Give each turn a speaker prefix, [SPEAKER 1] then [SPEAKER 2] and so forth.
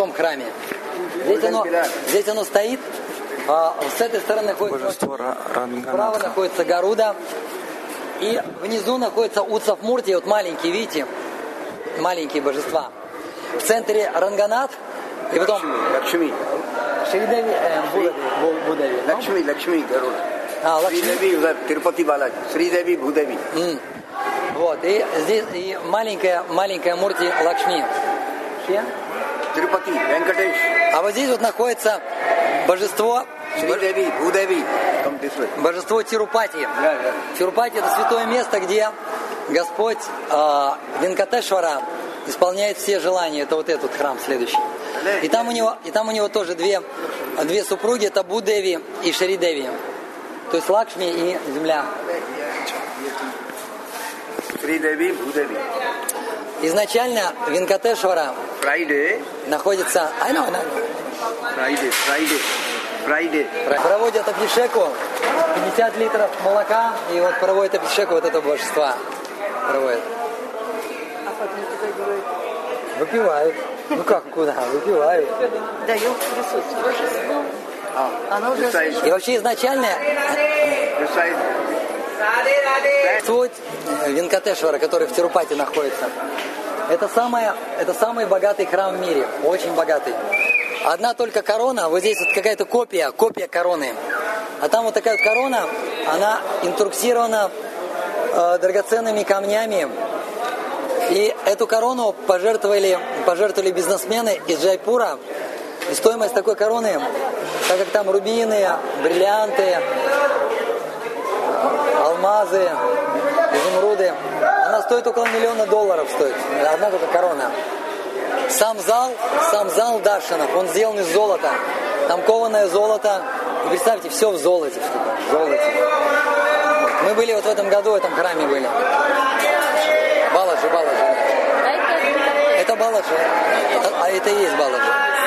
[SPEAKER 1] том храме. Здесь оно, здесь оно стоит, а, с этой стороны находится
[SPEAKER 2] Божество
[SPEAKER 1] справа находится Гаруда, и внизу находится Утсав Мурти, вот маленькие, видите, маленькие божества. В центре Ранганат, и потом...
[SPEAKER 3] Лакшми.
[SPEAKER 1] Шридеви, э, Бхудеви. Бхудеви.
[SPEAKER 3] Лакшми, Лакшми, Гаруда.
[SPEAKER 1] А, Лакшми.
[SPEAKER 3] Шридеви, Тирупати Баладжи. Шридеви, Бхудеви.
[SPEAKER 1] Мм. Вот, и здесь и маленькая, маленькая Мурти Лакшми.
[SPEAKER 3] Все?
[SPEAKER 1] А вот здесь вот находится божество...
[SPEAKER 3] Шри-Дави, Удави. Божество Тирупати. Да,
[SPEAKER 1] да. Тирупати – это святое место, где Господь э, Венкатешвара исполняет все желания. Это вот этот храм следующий. И там у него, и там у него тоже две, две супруги, это Будеви и Шридеви. То есть Лакшми и земля.
[SPEAKER 3] Шридеви, Будеви.
[SPEAKER 1] Изначально Венкатешвара
[SPEAKER 3] Friday.
[SPEAKER 1] Находится... I know, I know.
[SPEAKER 3] Friday, Friday. Friday.
[SPEAKER 1] Проводят объешеку, 50 литров молока, и вот проводят объешеку вот это божество. Проводят. Выпивают. Ну как, куда? Выпивают.
[SPEAKER 4] Дает присутствие божеству. А,
[SPEAKER 3] Оно уже...
[SPEAKER 1] И вообще изначально... Существует Винкатешвара, который в Тирупате находится это, самое, это самый богатый храм в мире, очень богатый. Одна только корона, вот здесь вот какая-то копия, копия короны. А там вот такая вот корона, она интруксирована э, драгоценными камнями. И эту корону пожертвовали, пожертвовали бизнесмены из Джайпура. И стоимость такой короны, так как там рубины, бриллианты, алмазы, изумруды. Она стоит около миллиона долларов стоит. Одна только корона. Сам зал, сам зал Даршинов, он сделан из золота. Там кованое золото. И представьте, все в золоте. что В золоте. Мы были вот в этом году в этом храме были. Баладжи, Баладжи.
[SPEAKER 4] А это
[SPEAKER 1] Баладжи. А это и есть Баладжи.